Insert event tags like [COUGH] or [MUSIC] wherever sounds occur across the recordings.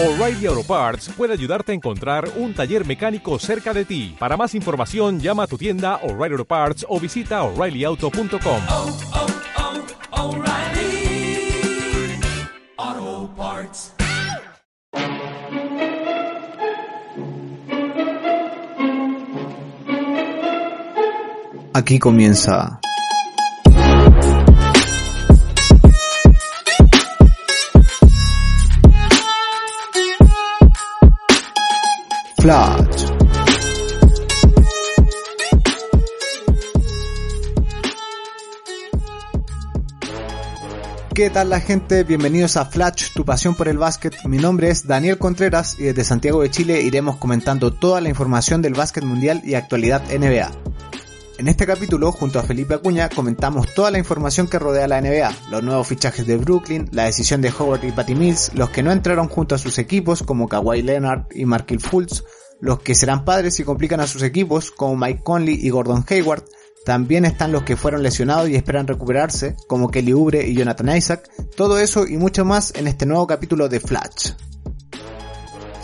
O'Reilly Auto Parts puede ayudarte a encontrar un taller mecánico cerca de ti. Para más información, llama a tu tienda O'Reilly Auto Parts o visita oreillyauto.com. oh, oh, Parts. Aquí comienza. ¿Qué tal la gente? Bienvenidos a Flash, tu pasión por el básquet. Mi nombre es Daniel Contreras y desde Santiago de Chile iremos comentando toda la información del básquet mundial y actualidad NBA. En este capítulo, junto a Felipe Acuña, comentamos toda la información que rodea la NBA, los nuevos fichajes de Brooklyn, la decisión de Howard y Patty Mills, los que no entraron junto a sus equipos como Kawhi Leonard y Markil Fultz, los que serán padres y complican a sus equipos como Mike Conley y Gordon Hayward, también están los que fueron lesionados y esperan recuperarse, como Kelly Oubre y Jonathan Isaac, todo eso y mucho más en este nuevo capítulo de Flash.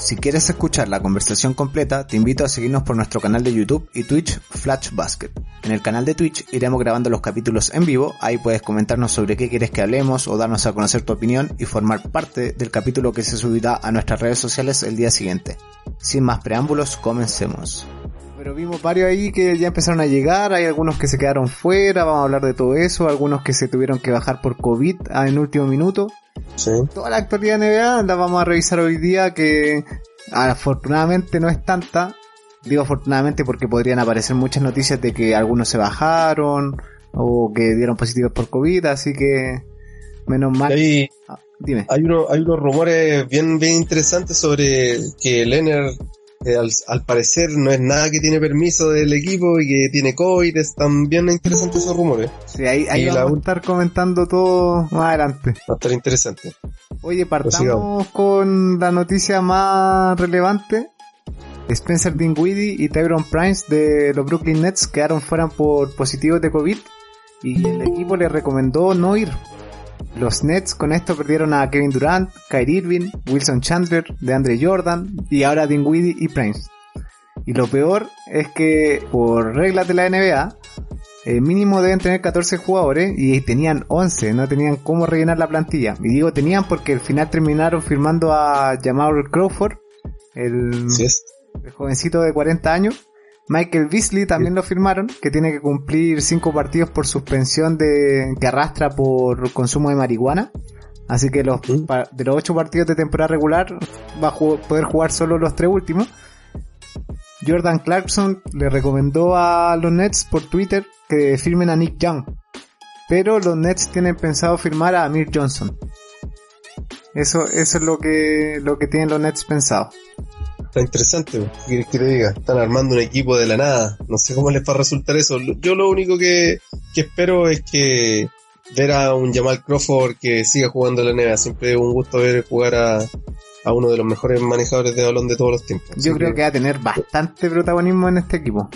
Si quieres escuchar la conversación completa, te invito a seguirnos por nuestro canal de YouTube y Twitch Flash Basket. En el canal de Twitch iremos grabando los capítulos en vivo, ahí puedes comentarnos sobre qué quieres que hablemos o darnos a conocer tu opinión y formar parte del capítulo que se subirá a nuestras redes sociales el día siguiente. Sin más preámbulos, comencemos. Pero vimos varios ahí que ya empezaron a llegar, hay algunos que se quedaron fuera, vamos a hablar de todo eso, algunos que se tuvieron que bajar por COVID en último minuto. Sí. Toda la actualidad NBA la vamos a revisar hoy día que afortunadamente no es tanta. Digo afortunadamente porque podrían aparecer muchas noticias de que algunos se bajaron o que dieron positivos por COVID, así que menos mal. Hay, Ah, dime. hay, uno- hay unos rumores bien, bien interesantes sobre que Leonard, eh, al, al parecer, no es nada que tiene permiso del equipo y que tiene COVID. Están bien interesantes esos rumores. Sí, ahí, ahí la a estar comentando todo más adelante. Va a estar interesante. Oye, partamos con la noticia más relevante. Spencer Dinwiddie y Tyron Prince de los Brooklyn Nets quedaron fuera por positivos de COVID y el equipo le recomendó no ir. Los Nets con esto perdieron a Kevin Durant, Kyrie Irving, Wilson Chandler, DeAndre Jordan y ahora Dinwiddie y Prince. Y lo peor es que por reglas de la NBA eh, mínimo deben tener 14 jugadores y tenían 11, no tenían cómo rellenar la plantilla. Y digo tenían porque al final terminaron firmando a Jamal Crawford, el, el jovencito de 40 años. Michael Beasley también lo firmaron, que tiene que cumplir 5 partidos por suspensión de, que arrastra por consumo de marihuana. Así que los, de los 8 partidos de temporada regular va a poder jugar solo los 3 últimos. Jordan Clarkson le recomendó a los Nets por Twitter que firmen a Nick Young. Pero los Nets tienen pensado firmar a Amir Johnson. Eso, eso es lo que, lo que tienen los Nets pensado. Está interesante. ¿Qué quieres que te diga? Están armando un equipo de la nada. No sé cómo les va a resultar eso. Yo lo único que, que espero es que ver a un Jamal Crawford que siga jugando en la NBA. Siempre es un gusto ver jugar a, a uno de los mejores manejadores de balón de todos los tiempos. Yo creo que va a tener bastante protagonismo en este equipo.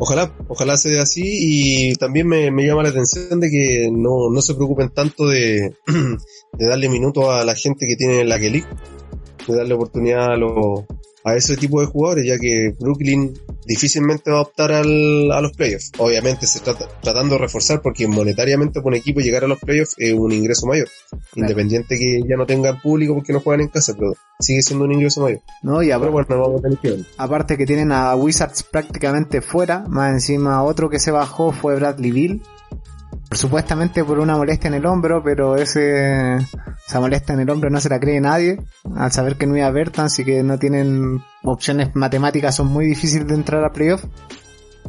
Ojalá, ojalá sea así y también me, me llama la atención de que no, no se preocupen tanto de, [CLEARS THROAT] de darle minutos a la gente que tiene la que de darle oportunidad a, los a ese tipo de jugadores, ya que Brooklyn difícilmente va a optar al, a los playoffs. Obviamente se trata tratando de reforzar porque monetariamente por un equipo llegar a los playoffs es un ingreso mayor. Independiente que ya no tengan público porque no juegan en casa, pero sigue siendo un ingreso mayor. ¿no? Y aparte, bueno, vamos a tener que ver. aparte que tienen a Wizards prácticamente fuera, más encima otro que se bajó fue Bradley Bill. Supuestamente por una molestia en el hombro, pero ese, esa molestia en el hombro no se la cree nadie. Al saber que no iba a Bertans y que no tienen opciones matemáticas, son muy difíciles de entrar a playoff.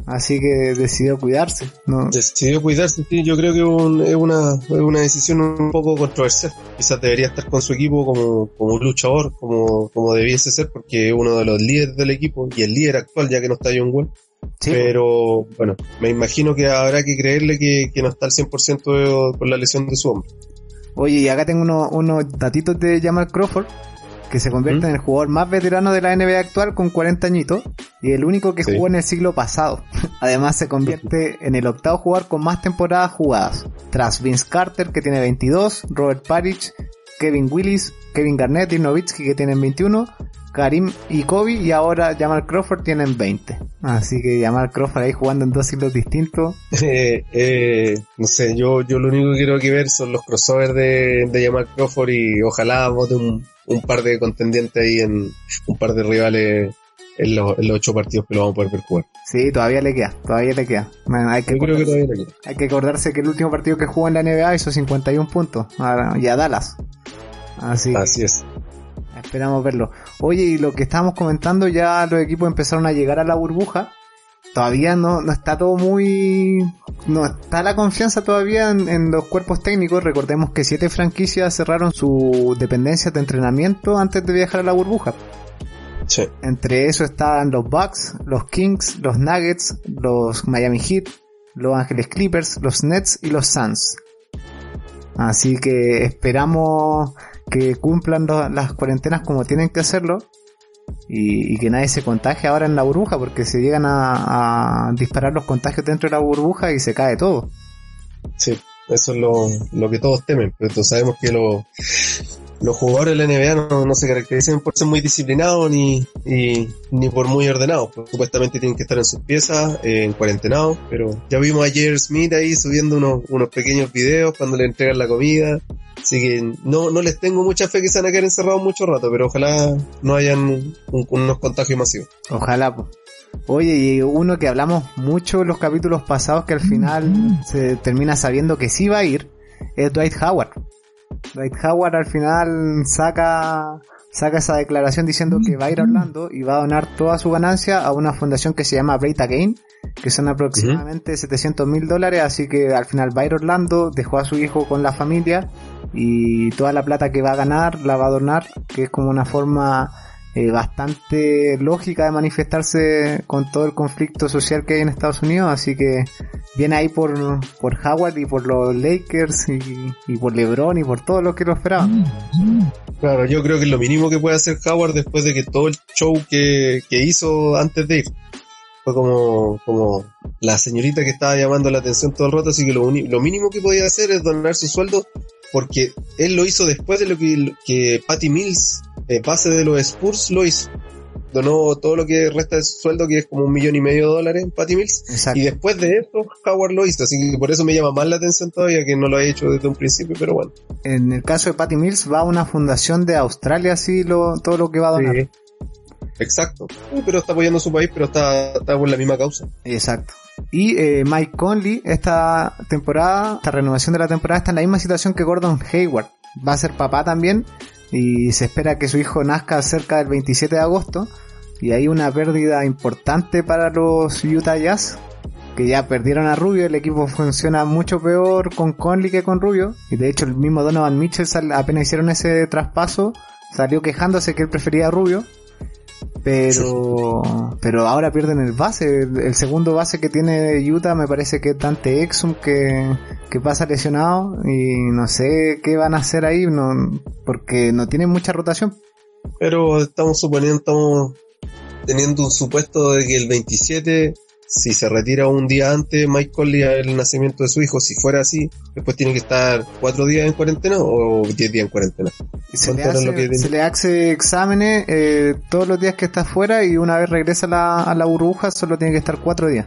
Así que decidió cuidarse. ¿no? Decidió cuidarse, yo creo que un- es una, es una decisión un poco controversial. Quizás debería estar con su equipo como, como un luchador, como, como debiese ser, porque es uno de los líderes del equipo y el líder actual, ya que no está John Wall. Sí, Pero bueno, me imagino que habrá que creerle que, que no está al 100% de- por la lesión de su hombro. Oye, y acá tengo unos, unos datitos de Jamal Crawford, que se convierte ¿Mm? en el jugador más veterano de la NBA actual con 40 añitos, y el único que Sí. jugó en el siglo pasado. [LAUGHS] Además se convierte [LAUGHS] en el octavo jugador con más temporadas jugadas, tras Vince Carter que tiene 22, Robert Parrish Kevin Willis, Kevin Garnett y Novitsky que tienen 21, Karim y Kobe y ahora Jamal Crawford tienen 20. Así que Jamal Crawford ahí jugando en dos hilos distintos. [LAUGHS] Eh, eh, no sé, yo, yo lo único que quiero que ver son los crossovers de, de Jamal Crawford y ojalá vote un, un par de contendientes ahí en un par de rivales en los, en los ocho partidos que lo vamos a poder ver jugar. Sí, todavía le queda, todavía le queda. Hay, que Yo creo que todavía no quiero. hay que acordarse que el último partido que jugó en la NBA hizo 51 puntos y a Dallas. Así es. Esperamos verlo. Oye, y lo que estábamos comentando, ya los equipos empezaron a llegar a la burbuja. Todavía no, no está todo muy... No está la confianza todavía en, en los cuerpos técnicos. Recordemos que siete franquicias cerraron sus dependencias de entrenamiento antes de viajar a la burbuja. Sí. Entre eso están los Bucks, los Kings, los Nuggets, los Miami Heat, los Ángeles Clippers, los Nets y los Suns. Así que esperamos que cumplan las cuarentenas como tienen que hacerlo y, que nadie se contagie ahora en la burbuja porque se llegan a, disparar los contagios dentro de la burbuja y se cae todo. Sí, eso es lo, lo que todos temen, pero sabemos que lo- los jugadores de la NBA no, no se caracterizan por ser muy disciplinados ni, y- ni por muy ordenados. Pues, supuestamente tienen que estar en sus piezas, eh, en cuarentenados, pero ya vimos a Jair Smith ahí subiendo unos, unos pequeños videos cuando le entregan la comida. Así que no, no les tengo mucha fe que se van a quedar encerrados mucho rato, pero ojalá no hayan un- unos contagios masivos. Ojalá. po. Oye, y uno que hablamos mucho en los capítulos pasados que al final se termina sabiendo que sí va a ir es Dwight Howard. Dwight Howard al final saca saca esa declaración diciendo que va a ir a Orlando y va a donar toda su ganancia a una fundación que se llama Bright que son aproximadamente 700 mil dólares, así que al final va a ir a Orlando, dejó a su hijo con la familia y toda la plata que va a ganar la va a donar, que es como una forma eh, bastante lógica de manifestarse con todo el conflicto social que hay en Estados Unidos, así que viene ahí por, por Howard y por los Lakers y, por LeBron y por todo lo que lo esperaban. Claro, yo creo que lo mínimo que puede hacer Howard después de que todo el show que, que hizo antes de ir fue como, como la señorita que estaba llamando la atención todo el rato, así que lo, lo mínimo que podía hacer es donar su sueldo porque él lo hizo después de lo que, que Patty Mills, eh, base de los Spurs, lo hizo. Donó todo lo que resta de su sueldo, que es como un millón y medio de dólares en Patty Mills. Exacto. Y después de eso, Howard lo hizo, así que por eso me llama más la atención todavía que no lo ha hecho desde un principio, pero bueno. En el caso de Patty Mills va a una fundación de Australia, así lo, todo lo que va a donar. Sí. Exacto. Pero está apoyando a su país, pero está, está por la misma causa. Exacto. Y eh, Mike Conley, esta temporada, esta renovación de la temporada está en la misma situación que Gordon Hayward. Va a ser papá también y se espera que su hijo nazca cerca del 27 de agosto. Y hay una pérdida importante para los Utah Jazz, que ya perdieron a Rubio. El equipo funciona mucho peor con Conley que con Rubio. Y de hecho el mismo Donovan Mitchell apenas hicieron ese traspaso, salió quejándose que él prefería a Rubio. Pero, pero ahora pierden el base. El, el segundo base que tiene Utah me parece que es Dante Exum que, que pasa lesionado y no sé qué van a hacer ahí no, porque no tienen mucha rotación. Pero estamos suponiendo, estamos teniendo un supuesto de que el 27, si se retira un día antes Mike Conley al nacimiento de su hijo, si fuera así, después tiene que estar cuatro días en cuarentena o diez días en cuarentena. Se le, ¿Cuánto era hace, lo que- se le hace exámenes eh, todos los días que está fuera y una vez regresa a la, a la burbuja solo tiene que estar cuatro días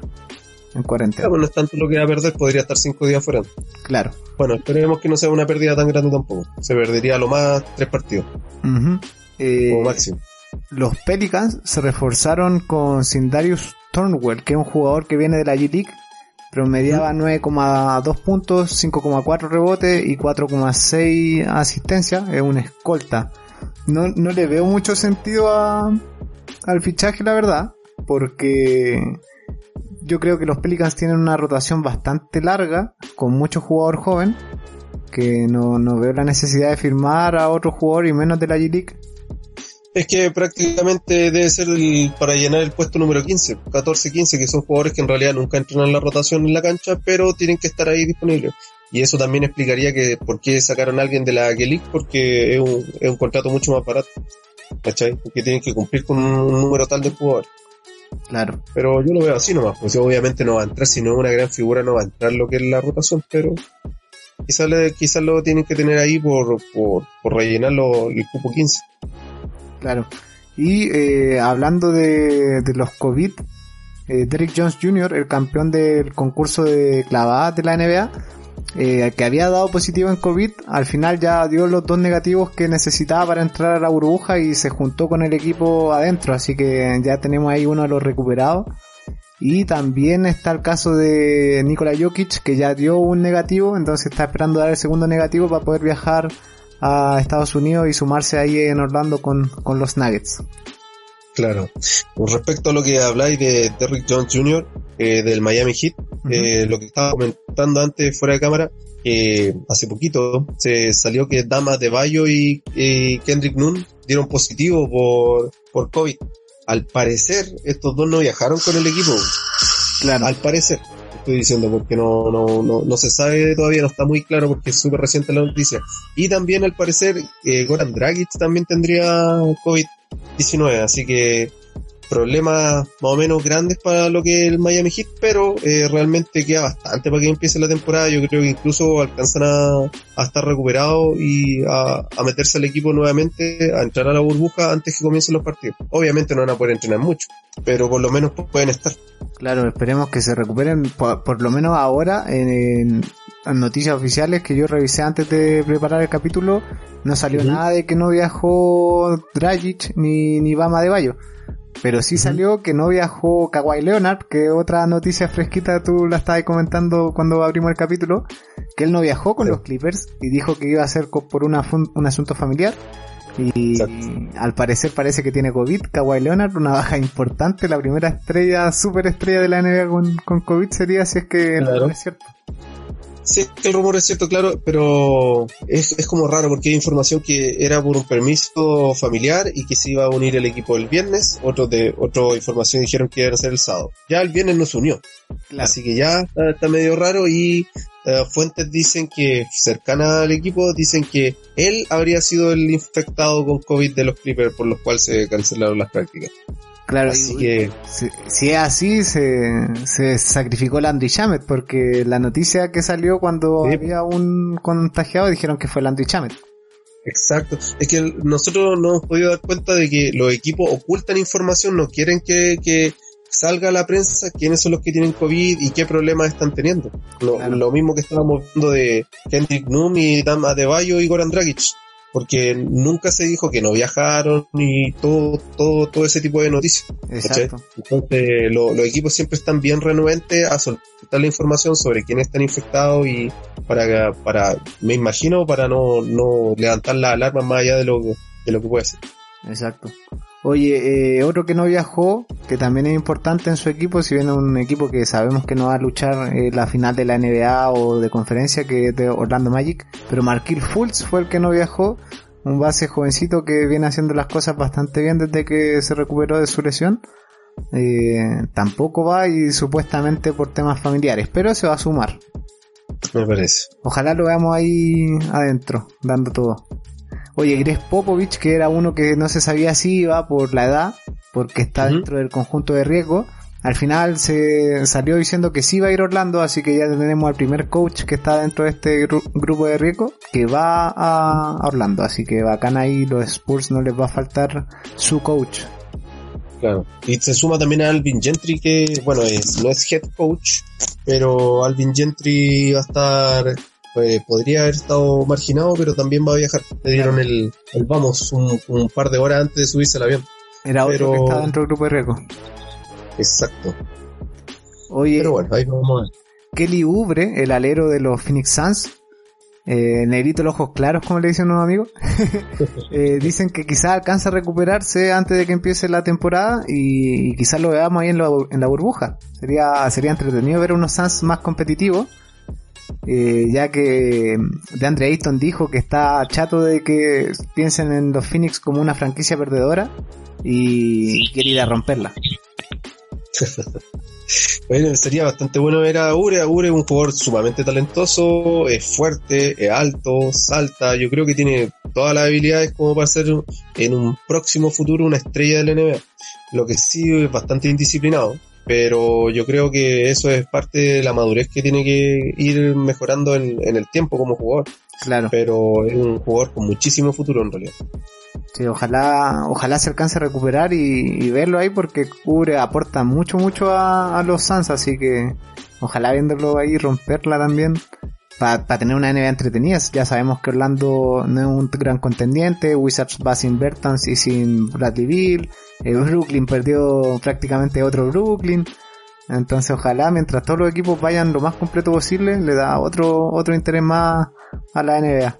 en cuarentena. Claro, no es tanto lo que va a perder, podría estar cinco días fuera. Claro. Bueno, esperemos que no sea una pérdida tan grande tampoco. Se perdería a lo más tres partidos, Ujú. Eh, como máximo. los Pelicans se reforzaron con Sindarius Thornwell, que es un jugador que viene de la G-League, promediaba 9,2 puntos, 5,4 rebotes y 4,6 asistencia, es una escolta. No, no le veo mucho sentido a, al fichaje, la verdad, porque yo creo que los Pelicans tienen una rotación bastante larga, con mucho jugador joven, que no, no veo la necesidad de firmar a otro jugador y menos de la G-League. Es que prácticamente debe ser el- para llenar el puesto número 15, 14, 15, que son jugadores que en realidad nunca entran en la rotación en la cancha, pero tienen que estar ahí disponibles. Y eso también explicaría que por qué sacaron a alguien de la G-League, porque es un, es un contrato mucho más barato. ¿Cachai? Porque tienen que cumplir con un número tal de jugadores. Claro. Pero yo lo veo así nomás, pues obviamente no va a entrar, si no es una gran figura no va a entrar lo que es la rotación, pero quizás quizás lo tienen que tener ahí por, por, por rellenar lo- el cupo 15. Claro. Y eh, hablando de, los COVID, eh, Derrick Jones Jr., el campeón del concurso de clavadas de la NBA, eh, que había dado positivo en COVID, al final ya dio los dos negativos que necesitaba para entrar a la burbuja y se juntó con el equipo adentro, así que ya tenemos ahí uno de los recuperados. Y también está el caso de Nikola Jokic, que ya dio un negativo, entonces está esperando dar el segundo negativo para poder viajar a Estados Unidos y sumarse ahí en Orlando con, con los Nuggets. Claro. Con respecto a lo que habláis de Derrick Jones Jr., eh, del Miami Heat, eh, lo que estaba comentando antes fuera de cámara, que hace poquito se salió que Dama de Bayo y, y Kendrick Nunn dieron positivo por, por COVID. Al parecer, estos dos no viajaron con el equipo. Claro. Al parecer, estoy diciendo, porque no, no, no, no se sabe todavía, no está muy claro porque es súper reciente la noticia. Y también al parecer, eh, Goran Dragic también tendría COVID-19, así que problemas más o menos grandes para lo que es el Miami Heat, pero eh, realmente queda bastante para que empiece la temporada. Yo creo que incluso alcanzan a, a estar recuperados y a, a meterse al equipo nuevamente, a entrar a la burbuja antes que comiencen los partidos. Obviamente no van a poder entrenar mucho, pero por lo menos pueden estar. Claro, esperemos que se recuperen por, por lo menos ahora en, en noticias oficiales que yo revisé antes de preparar el capítulo, no salió nada de que no viajó Dragic ni, ni Bama de Bayo. Pero sí salió que no viajó Kawhi Leonard, que otra noticia fresquita tú la estabas comentando cuando abrimos el capítulo, que él no viajó con Sí. los Clippers y dijo que iba a ser por una un asunto familiar. Y Exacto. al parecer parece que tiene COVID, Kawhi Leonard, una baja importante, la primera estrella, super estrella de la NBA con, con COVID sería si es que Claro. rumor es cierto. Sí, el rumor es cierto, claro, pero es, es como raro porque hay información que era por un permiso familiar y que se iba a unir el equipo el viernes, otros de otra información dijeron que iba a ser el sábado. Ya el viernes no se unió, así que ya está, está medio raro y eh, fuentes dicen que cercanas al equipo dicen que él habría sido el infectado con COVID de los Clippers por los cuales se cancelaron las prácticas. Claro, Así que si, si es así, se, se sacrificó Landry Shamet, porque la noticia que salió cuando Sí. había un contagiado dijeron que fue Landry Shamet. Exacto. Es que nosotros nos hemos podido dar cuenta de que los equipos ocultan información, no quieren que, que salga a la prensa quiénes son los que tienen COVID y qué problemas están teniendo. Lo, Claro. lo mismo que estábamos viendo de Kendrick Nunn y Dama Adebayo y Goran Dragic. Porque nunca se dijo que no viajaron y todo, todo, todo ese tipo de noticias. Exacto. Entonces, lo- los equipos siempre están bien renuentes a soltar la información sobre quiénes están infectados y para, para, me imagino, para no, no levantar la alarma más allá de lo, de lo que puede ser. Exacto. Oye, eh, otro que no viajó, que también es importante en su equipo, si bien es un equipo que sabemos que no va a luchar eh, la final de la NBA o de conferencia, que es de Orlando Magic, pero Marquil Fultz fue el que no viajó, un base jovencito que viene haciendo las cosas bastante bien desde que se recuperó de su lesión. Eh, tampoco va y supuestamente por temas familiares, pero se va a sumar. Me parece. Ojalá lo veamos ahí adentro, dando todo. Oye, Greg Popovich, que era uno que no se sabía si iba por la edad, porque está dentro del conjunto de riesgo, al final se salió diciendo que sí va a ir a Orlando, así que ya tenemos al primer coach que está dentro de este gru- grupo de riesgo, que va a a Orlando, así que bacán ahí los Spurs no les va a faltar su coach. Claro. Y se suma también a Alvin Gentry, que, bueno, es, no es head coach, pero Alvin Gentry va a estar, eh, podría haber estado marginado, pero también va a viajar. Le dieron el, el vamos un, un par de horas antes de subirse al avión. Era otro Pero- que está dentro del grupo de riesgo. Exacto. Oye, Pero bueno, ahí vamos a ver. Kelly Oubre, el alero de los Phoenix Suns, eh, negrito los ojos claros, como le dicen unos amigos, [LAUGHS] eh, dicen que quizás alcanza a recuperarse antes de que empiece la temporada y, y quizás lo veamos ahí en la, en la burbuja. Sería, sería entretenido ver unos Suns más competitivos, eh, ya que DeAndre Ayton dijo que está chato de que piensen en los Phoenix como una franquicia perdedora y quiere ir a romperla. [LAUGHS] Bueno, sería bastante bueno ver a Ure. Ure es un jugador sumamente talentoso, es fuerte, es alto, salta. Yo creo que tiene todas las habilidades como para ser en un próximo futuro una estrella del NBA. Lo que sí es bastante indisciplinado. Pero yo creo que eso es parte de la madurez que tiene que ir mejorando en, en el tiempo como jugador. Claro. Pero es un jugador con muchísimo futuro en realidad. Sí, ojalá, ojalá se alcance a recuperar y, y verlo ahí porque cubre, aporta mucho, mucho a, a los Suns, así que ojalá viéndolo ahí romperla también para tener una NBA entretenida. Ya sabemos que Orlando no es un gran contendiente, Wizards va sin Bertans y sin Bradley Bill, Brooklyn perdió prácticamente otro Brooklyn. Entonces ojalá mientras todos los equipos vayan lo más completo posible, le da otro, otro interés más a la NBA.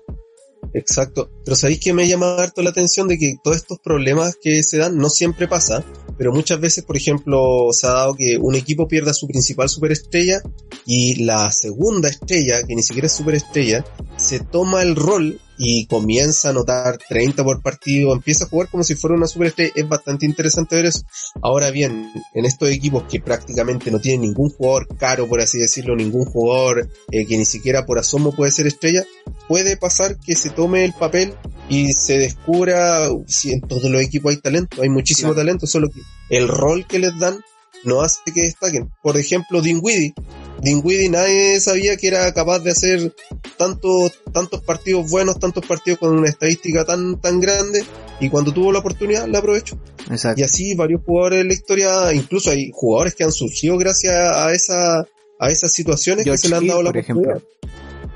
Exacto. Pero sabéis que me llama harto la atención de que todos estos problemas que se dan no siempre pasa, pero muchas veces, por ejemplo, se ha dado que un equipo pierda su principal superestrella y la segunda estrella, que ni siquiera es superestrella, se toma el rol y comienza a anotar 30 por partido, empieza a jugar como si fuera una superestrella, es bastante interesante ver eso. Ahora bien, en estos equipos que prácticamente no tienen ningún jugador caro, por así decirlo, ningún jugador eh, que ni siquiera por asomo puede ser estrella, puede pasar que se tome el papel y se descubra si en todos los equipos hay talento, hay muchísimo Claro. talento, solo que el rol que les dan no hace que destaquen. Por ejemplo, Dinwiddie. Dinwiddie nadie sabía que era capaz de hacer tantos, tantos partidos buenos, tantos partidos con una estadística tan, tan grande, y cuando tuvo la oportunidad la aprovechó. Exacto. Y así varios jugadores en la historia, incluso hay jugadores que han surgido gracias a esa, a esas situaciones que se le han Hill, dado la por ejemplo. oportunidad.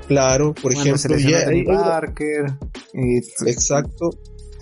Claro, por ejemplo, una- Parker y Exacto.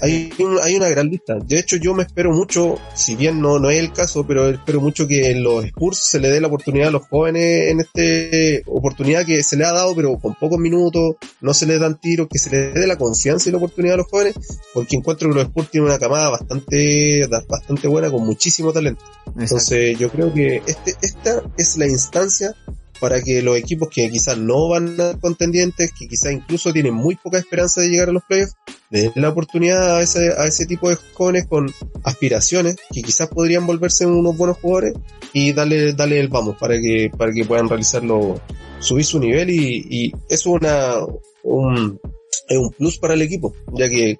Hay, un- hay una gran lista. De hecho, yo me espero mucho, si bien no, no es el caso, pero espero mucho que en los Spurs se le dé la oportunidad a los jóvenes en este oportunidad que se le ha dado, pero con pocos minutos, no se les dan tiros, que se les dé la confianza y la oportunidad a los jóvenes, porque encuentro que los Spurs tienen una camada bastante, bastante buena, con muchísimo talento. Exacto. Entonces, yo creo que este, esta es la instancia para que los equipos que quizás no van a contendientes, que quizás incluso tienen muy poca esperanza de llegar a los playoffs, den la oportunidad a ese, a ese tipo de jóvenes con aspiraciones, que quizás podrían volverse unos buenos jugadores, y darle, darle el vamos para que, para que puedan realizarlo, subir su nivel y, y eso es una, un, es un plus para el equipo, ya que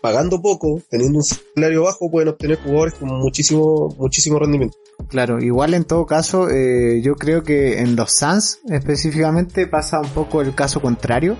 pagando poco, teniendo un salario bajo, pueden obtener jugadores con muchísimo, muchísimo rendimiento. Claro, igual en todo caso, eh, yo creo que en los Suns específicamente pasa un poco el caso contrario,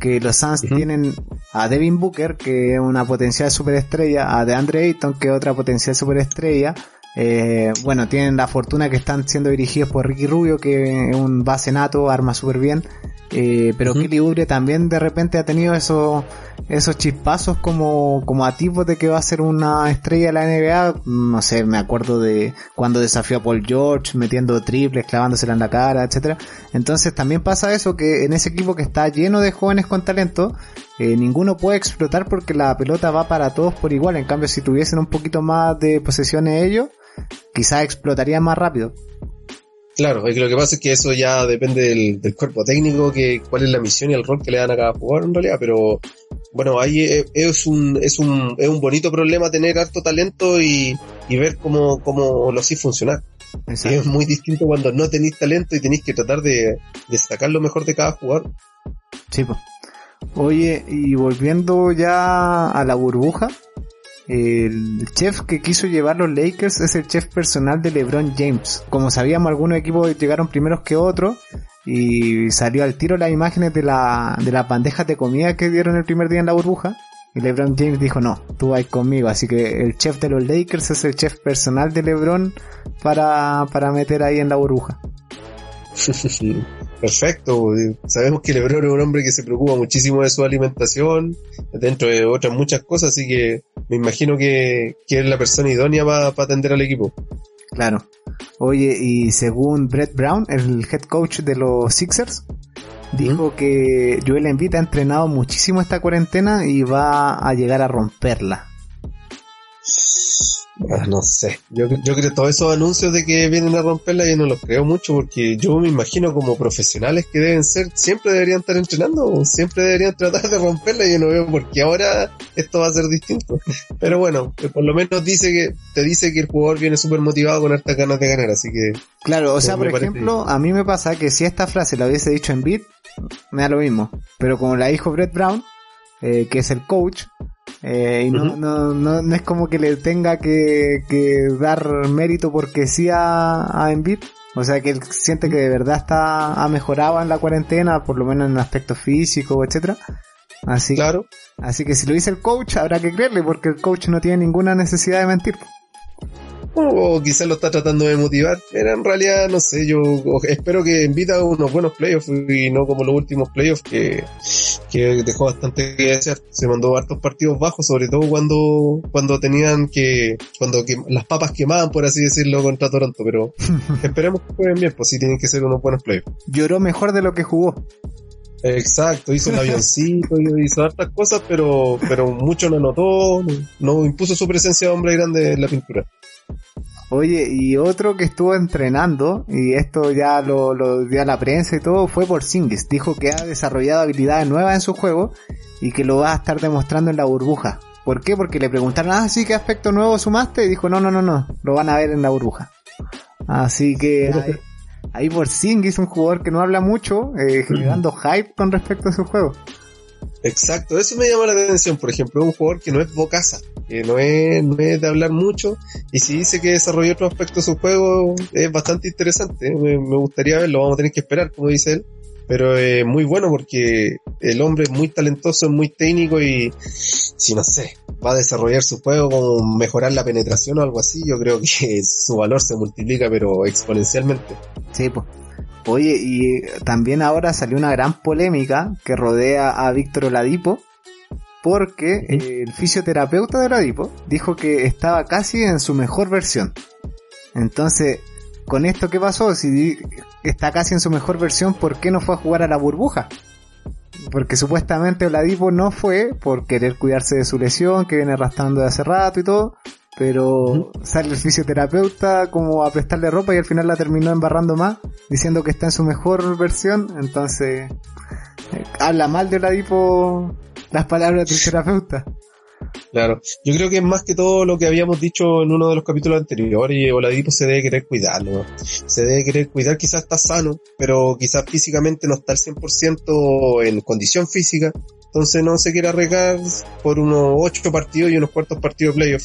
que los Suns tienen a Devin Booker, que es una potencial superestrella, a DeAndre Ayton, que es otra potencial superestrella, eh, bueno, tienen la fortuna que están siendo dirigidos por Ricky Rubio, que es un base nato, arma súper bien, eh, pero Ujú. Kelly Oubre también de repente ha tenido esos esos chispazos como, como atisbos de que va a ser una estrella de la NBA. No sé, me acuerdo de cuando desafió a Paul George, metiendo triples, clavándosela en la cara, etcétera. Entonces también pasa eso, que en ese equipo que está lleno de jóvenes con talento, eh, ninguno puede explotar porque la pelota va para todos por igual. En cambio, si tuviesen un poquito más de posesiones ellos, quizás explotarían más rápido. Claro, que lo que pasa es que eso ya depende del, del cuerpo técnico, que cuál es la misión y el rol que le dan a cada jugador en realidad, pero bueno, ahí es, un, es un, es un bonito problema tener harto talento y, y ver cómo, cómo lo hacéis funcionar. Y Exacto. es muy distinto cuando no tenéis talento y tenéis que tratar de, de sacar lo mejor de cada jugador. Sí, po. Oye, y volviendo ya a la burbuja, el chef que quiso llevar los Lakers es el chef personal de LeBron James. Como sabíamos, algunos equipos llegaron primeros que otros y salió al tiro las imágenes de, la, de las bandejas de comida que dieron el primer día en la burbuja. Y LeBron James dijo, no, tú vas conmigo. Así que el chef de los Lakers es el chef personal de LeBron para, para meter ahí en la burbuja. [LAUGHS] Perfecto. Sabemos que Lebron es un hombre que se preocupa muchísimo de su alimentación, dentro de otras muchas cosas, así que me imagino que, que es la persona idónea para atender al equipo. Claro. Oye, y según Brett Brown, el head coach de los Sixers, dijo que Joel Embiid ha entrenado muchísimo esta cuarentena y va a llegar a romperla. Ah, no sé. Yo, yo creo que todos esos anuncios de que vienen a romperla yo no los creo mucho porque yo me imagino como profesionales que deben ser, siempre deberían estar entrenando, siempre deberían tratar de romperla y yo no veo por qué ahora esto va a ser distinto. Pero bueno, que por lo menos dice que, te dice que el jugador viene súper motivado con hartas ganas de ganar, así que Claro, o sea, por ejemplo, a mí me pasa que si esta frase la hubiese dicho Embiid, me da lo mismo. Pero como la dijo Brett Brown, eh, que es el coach, Eh, y no, no, no, no es como que le tenga que, que dar mérito porque sí a, a Embiid. O sea que él siente que de verdad está ha mejorado en la cuarentena, por lo menos en aspecto físico, etcétera. Así, Claro. así que si lo dice el coach, habrá que creerle, porque el coach no tiene ninguna necesidad de mentir. O quizás lo está tratando de motivar, pero en realidad no sé, yo espero que invita a unos buenos playoffs y no como los últimos playoffs que, que dejó bastante que desear. Se mandó hartos partidos bajos, sobre todo cuando, cuando tenían que, cuando que, las papas quemaban, por así decirlo, contra Toronto, pero [LAUGHS] esperemos que jueguen bien, pues sí tienen que ser unos buenos playoffs. Lloró mejor de lo que jugó. Exacto, hizo el [LAUGHS] avioncito, hizo hartas cosas, pero, pero mucho no anotó, no, no impuso su presencia de hombre grande en la pintura. Oye, y otro que estuvo entrenando, y esto ya lo, lo dio a la prensa y todo, fue por Singis. Dijo que ha desarrollado habilidades nuevas en su juego y que lo va a estar demostrando en la burbuja. ¿Por qué? Porque le preguntaron, ah, sí, ¿qué aspecto nuevo sumaste? Y dijo, no, no, no, no, lo van a ver en la burbuja. Así que ahí, ahí por Singis, un jugador que no habla mucho, eh, generando hype con respecto a su juego. Exacto, eso me llama la atención, por ejemplo, un jugador que no es bocaza, no es, no es de hablar mucho, y si dice que desarrolló otro aspecto de su juego, es bastante interesante, me, me gustaría verlo, vamos a tener que esperar, como dice él, pero es muy bueno porque el hombre es muy talentoso, es muy técnico y si no sé, va a desarrollar su juego como mejorar la penetración o algo así, yo creo que [LAUGHS] su valor se multiplica pero exponencialmente. Sí, pues. Oye, y también ahora salió una gran polémica que rodea a Víctor Oladipo, porque el fisioterapeuta de Oladipo dijo que estaba casi en su mejor versión. Entonces, con esto, ¿qué pasó? Si está casi en su mejor versión, ¿por qué no fue a jugar a la burbuja? Porque supuestamente Oladipo no fue por querer cuidarse de su lesión, que viene arrastrando de hace rato y todo, pero sale el fisioterapeuta como a prestarle ropa y al final la terminó embarrando más, diciendo que está en su mejor versión, entonces eh, habla mal de Oladipo las palabras del fisioterapeuta. Claro, yo creo que es más que todo lo que habíamos dicho en uno de los capítulos anteriores y Oladipo se debe querer cuidar, ¿no? Se debe querer cuidar, quizás está sano, pero quizás físicamente no está al 100% en condición física, entonces no se quiere arriesgar por unos ocho partidos y unos cuartos partidos de playoff.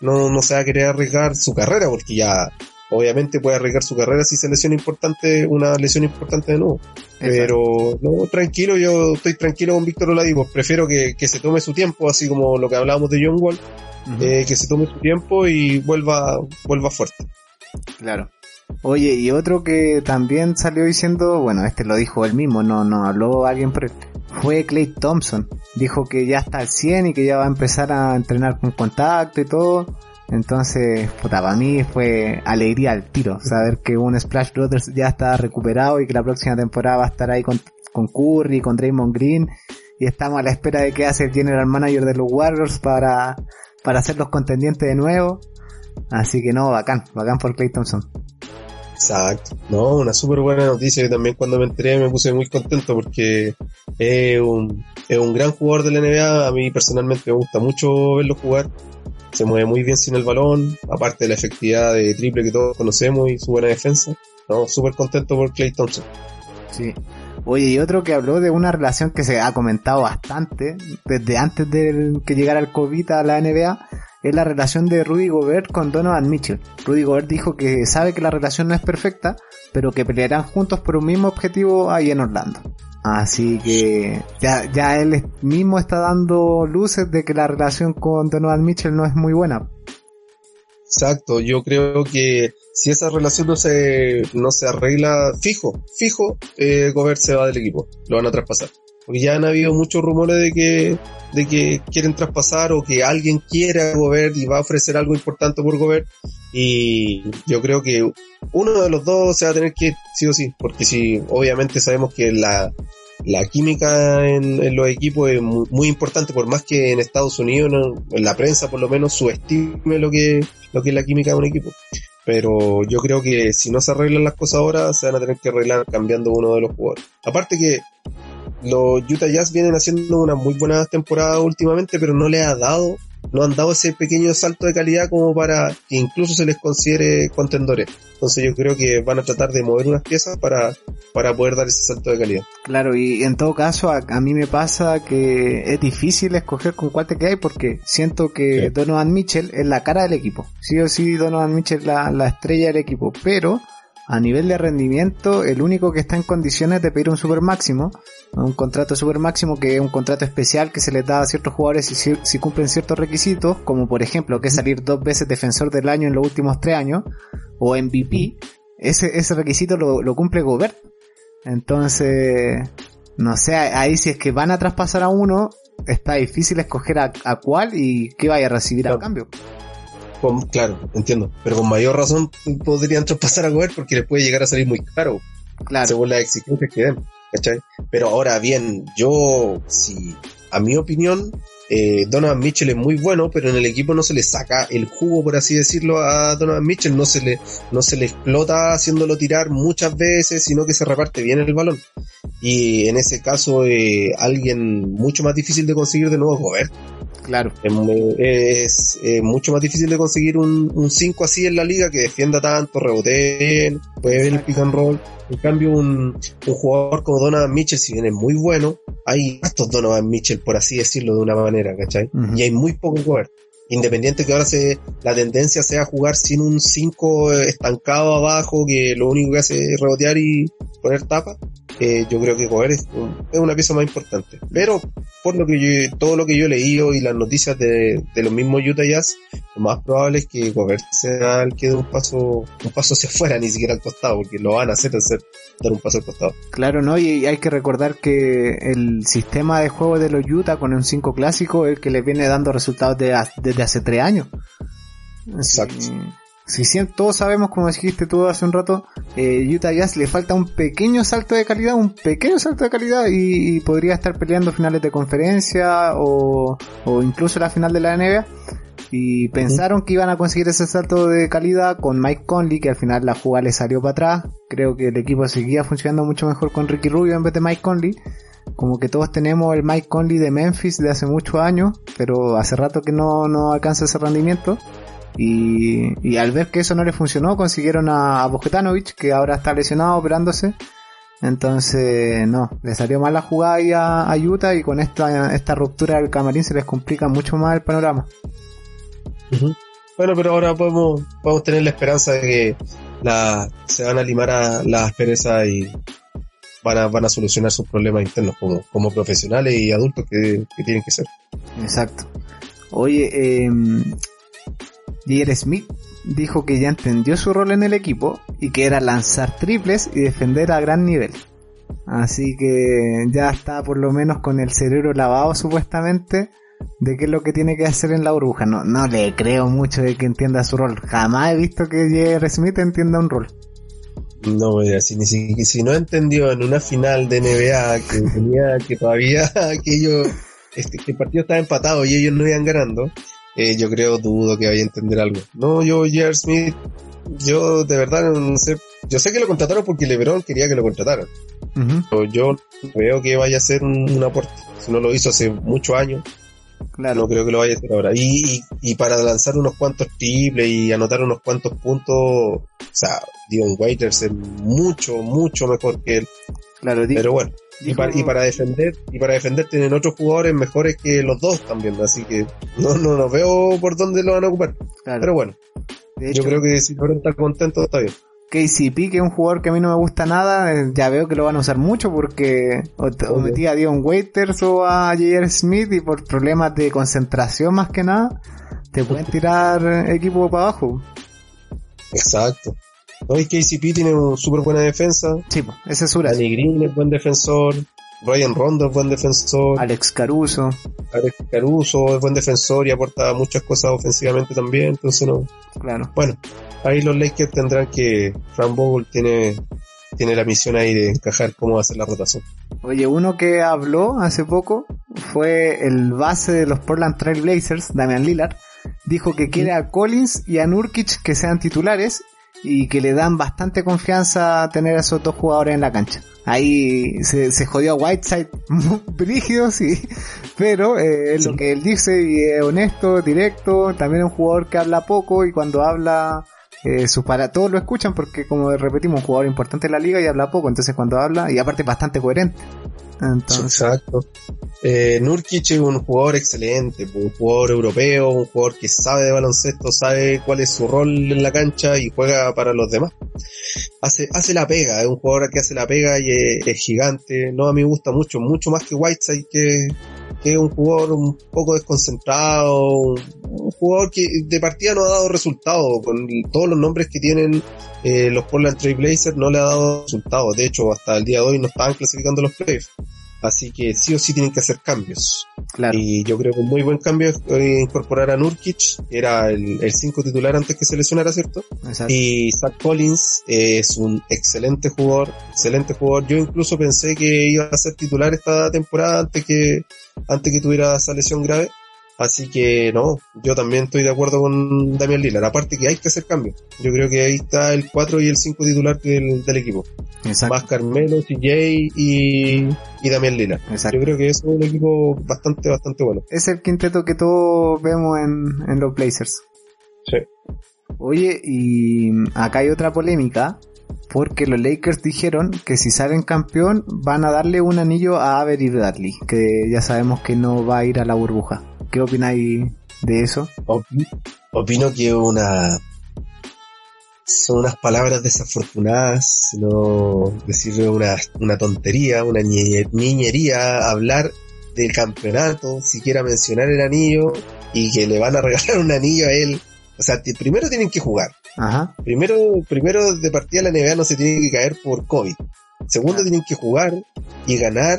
No, no se va a querer arriesgar su carrera porque ya obviamente puede arriesgar su carrera si se lesiona importante, una lesión importante de nuevo. Pero no, tranquilo, yo estoy tranquilo con Víctor Oladipo. Prefiero que, que se tome su tiempo, así como lo que hablábamos de John Wall, eh, que se tome su tiempo y vuelva, vuelva fuerte. Claro. Oye, y otro que también salió diciendo, bueno, este lo dijo él mismo, no, no habló alguien por él, fue Clay Thompson. Dijo que ya está al 100 y que ya va a empezar a entrenar con contacto y todo. Entonces, puta, para mí fue alegría al tiro, saber que un Splash Brothers ya está recuperado y que la próxima temporada va a estar ahí con, con Curry, con Draymond Green. Y estamos a la espera de que hace el general manager de los Warriors para, para ser los contendientes de nuevo. Así que no, bacán, bacán por Clay Thompson. Exacto. No, una súper buena noticia que también cuando me enteré me puse muy contento porque es un, es un gran jugador de la NBA. A mí personalmente me gusta mucho verlo jugar. Se mueve muy bien sin el balón, aparte de la efectividad de triple que todos conocemos y su buena defensa. No, súper contento por Clay Thompson. Sí. Oye, y otro que habló de una relación que se ha comentado bastante desde antes de que llegara el COVID a la NBA, es la relación de Rudy Gobert con Donovan Mitchell. Rudy Gobert dijo que sabe que la relación no es perfecta, pero que pelearán juntos por un mismo objetivo ahí en Orlando. Así que ya, ya él mismo está dando luces de que la relación con Donovan Mitchell no es muy buena. Exacto, yo creo que si esa relación no se, no se arregla fijo, fijo, eh, Gobert se va del equipo, lo van a traspasar. Porque ya han habido muchos rumores de que, de que quieren traspasar o que alguien quiere a Gobert y va a ofrecer algo importante por Gobert. Y yo creo que uno de los dos se va a tener que ir, sí o sí, porque si obviamente sabemos que la, la química en, los equipos es muy, importante, por más que en Estados Unidos, en la prensa por lo menos, subestime lo que, lo que es la química de un equipo. Pero yo creo que si no se arreglan las cosas ahora, se van a tener que arreglar cambiando uno de los jugadores. Aparte que los Utah Jazz vienen haciendo una muy buena temporada últimamente, pero no le ha dado no han dado ese pequeño salto de calidad como para que incluso se les considere contendores. Entonces yo creo que van a tratar de mover unas piezas para, para poder dar ese salto de calidad. Claro, y en todo caso a, a mí me pasa que es difícil escoger con cuál te quedas porque siento que Sí. Donovan Mitchell es la cara del equipo. Sí o sí Donovan Mitchell es la, la estrella del equipo, pero a nivel de rendimiento el único que está en condiciones de pedir un super máximo, un contrato super máximo que es un contrato especial que se les da a ciertos jugadores si, si- cumplen ciertos requisitos, como por ejemplo que salir dos veces defensor del año en los últimos tres años, o MVP, ese, ese requisito lo, lo cumple Gobert. Entonces, no sé, ahí si es que van a traspasar a uno, está difícil escoger a, a cuál y qué vaya a recibir a Claro. cambio. Con- claro, entiendo. Pero con mayor razón podrían traspasar a Gobert porque les puede llegar a salir muy caro. Claro, según las exigencias que den, ¿cachai? Pero ahora bien, yo, si, a mi opinión, eh, Donovan Mitchell es muy bueno, pero en el equipo no se le saca el jugo, por así decirlo, a Donovan Mitchell, no se le, no se le explota haciéndolo tirar muchas veces, sino que se reparte bien el balón. Y en ese caso, eh, alguien mucho más difícil de conseguir de nuevo es. Claro. Es, mu- es, mucho más difícil de conseguir un, un 5 así en la liga que defienda tanto, rebote bien, puede ver el pick and roll. En cambio, un, un jugador como Donovan Mitchell, si bien es muy bueno, hay estos Donovan Mitchell, por así decirlo de una manera, ¿cachai? Y hay muy poco cover. Independiente que ahora se, la tendencia sea jugar sin un 5 estancado abajo, que lo único que hace es rebotear y poner tapa, eh, yo creo que Gobert es, un- es una pieza más importante. Pero por lo que yo, todo lo que yo he leído y las noticias de, los mismos Utah Jazz, lo más probable es que Gobert sea el que dé un paso, un paso hacia afuera, ni siquiera al costado, porque lo van a hacer, hacer dar un paso al costado. Claro, ¿no? Y hay que recordar que el sistema de juego de los Utah con un 5 clásico es el que les viene dando resultados de desde hace 3 años. Exacto. Si, si todos sabemos, como dijiste tú hace un rato, eh, Utah Jazz le falta un pequeño salto de calidad, un pequeño salto de calidad y, y podría estar peleando finales de conferencia o, o incluso la final de la NBA. Y pensaron que iban a conseguir ese salto de calidad con Mike Conley, que al final la jugada le salió para atrás. Creo que el equipo seguía funcionando mucho mejor con Ricky Rubio en vez de Mike Conley. Como que todos tenemos el Mike Conley de Memphis de hace muchos años, pero hace rato que no, no alcanza ese rendimiento. Y, y al ver que eso no le funcionó, consiguieron a, a que ahora está lesionado operándose. Entonces, no, le salió mal la jugada ahí a, a Utah y con esta, esta ruptura del camarín se les complica mucho más el panorama. Bueno, pero ahora podemos, podemos tener la esperanza de que la, se van a limar a las perezas y van a, van a solucionar sus problemas internos como, como profesionales y adultos que, que tienen que ser. Exacto. Oye, eh, J.R. Smith dijo que ya entendió su rol en el equipo y que era lanzar triples y defender a gran nivel. Así que ya está por lo menos con el cerebro lavado supuestamente de qué es lo que tiene que hacer en la burbuja. No, no le creo mucho de que entienda su rol. Jamás he visto que J.R. Smith entienda un rol. No, mira, si, si, si no entendió en una final de NBA que [LAUGHS] tenía que todavía [LAUGHS] que ellos, este, que el partido estaba empatado y ellos no iban ganando, eh, yo creo, dudo que vaya a entender algo. No, yo, J.R. Smith, yo de verdad no sé, yo sé que lo contrataron porque LeBron quería que lo contrataran. Ujú, Pero yo veo que vaya a ser un, un aporte. Si no lo hizo hace muchos años, Claro. no creo que lo vaya a hacer ahora. Y, y, y para lanzar unos cuantos triples y anotar unos cuantos puntos, o sea, Dion Waiters es mucho, mucho mejor que él. Claro, Pero bueno, y para, y para defender, y para defender tienen otros jugadores mejores que los dos también, así que no, no, no veo por dónde lo van a ocupar. claro. Pero bueno, De yo creo que si LeBron está contento, está bien. KCP, que es un jugador que a mí no me gusta nada, eh, ya veo que lo van a usar mucho porque o, a Dion Waiters o a J.R. Smith y por problemas de concentración más que nada, te pueden [LAUGHS] tirar equipo para abajo. Exacto. Hoy KCP tiene una súper buena defensa. Sí, ese es Suras. Danny Green es buen defensor. Ryan Rondo es buen defensor. Alex Caruso, Alex Caruso es buen defensor y aporta muchas cosas ofensivamente también. Entonces, no. claro. Bueno, ahí los Lakers tendrán que. Vogel tiene, tiene la misión ahí de encajar cómo ser la rotación. Oye, uno que habló hace poco fue el base de los Portland Trail Blazers, Damian Lillard. Dijo que quiere a Collins y a Nurkic que sean titulares y que le dan bastante confianza a tener a esos dos jugadores en la cancha. Ahí se, se jodió a Whiteside [LAUGHS] brígido, sí, pero eh, es lo que él dice y es honesto, directo, también es un jugador que habla poco y cuando habla eh, sus para todos lo escuchan porque como repetimos un jugador importante en la liga y habla poco, entonces cuando habla y aparte es bastante coherente. Entonces, Exacto. Eh, Nurkic es un jugador excelente, un jugador europeo, un jugador que sabe de baloncesto, sabe cuál es su rol en la cancha y juega para los demás. Hace, hace la pega, es un jugador que hace la pega y es, gigante. No, a mí me gusta mucho, mucho más que Whiteside, que, que es un jugador un poco desconcentrado, un, jugador que de partida no ha dado resultado, con todos los nombres que tienen eh, los Portland Trail Blazers no le ha dado resultados. De hecho, hasta el día de hoy no estaban clasificando los playoffs. Así que sí o sí tienen que hacer cambios. claro. Y yo creo que un muy buen cambio es eh, incorporar a Nurkic, que era el 5 titular antes que se lesionara, ¿cierto? Exacto. Y Zach Collins es un excelente jugador, excelente jugador. Yo incluso pensé que iba a ser titular esta temporada antes que, antes que tuviera esa lesión grave. Así que no, yo también estoy de acuerdo con Damian Lillard. Aparte que hay que hacer cambios. Yo creo que ahí está el 4 y el 5 titular del, del equipo. Exacto. Más Carmelo, CJ y, y Damian Lillard. Exacto. Yo creo que es un equipo bastante, bastante bueno. Es el quinteto que todos vemos en, en los Blazers. Sí. Oye, y acá hay otra polémica, porque los Lakers dijeron que si salen campeón van a darle un anillo a Avery Bradley, que ya sabemos que no va a ir a la burbuja. ¿Qué opináis de eso? Opi- Opino que una son unas palabras desafortunadas, no decir una, una tontería, una ñe- niñería, hablar del campeonato, siquiera mencionar el anillo y que le van a regalar un anillo a él. O sea, primero tienen que jugar. Ajá, Primero, primero de partida la NBA no se tiene que caer por COVID. Segundo, tienen que jugar y ganar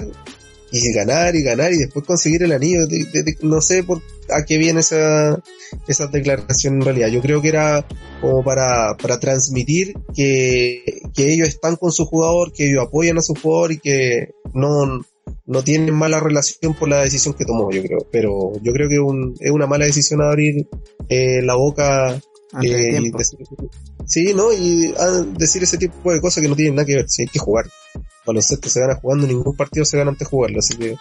y ganar y ganar y después conseguir el anillo. De- de- de- no sé por a qué viene esa, esa declaración en realidad. Yo creo que era como para, para transmitir que, que ellos están con su jugador, que ellos apoyan a su jugador y que no, no tienen mala relación por la decisión que tomó, yo creo. Pero yo creo que un- es una mala decisión abrir eh, la boca eh, y decir- sí, ¿no? Y ah, decir ese tipo de cosas que no tienen nada que ver, si hay que jugar. Baloncesto se gana jugando, ningún partido se gana antes de jugarlo, así que...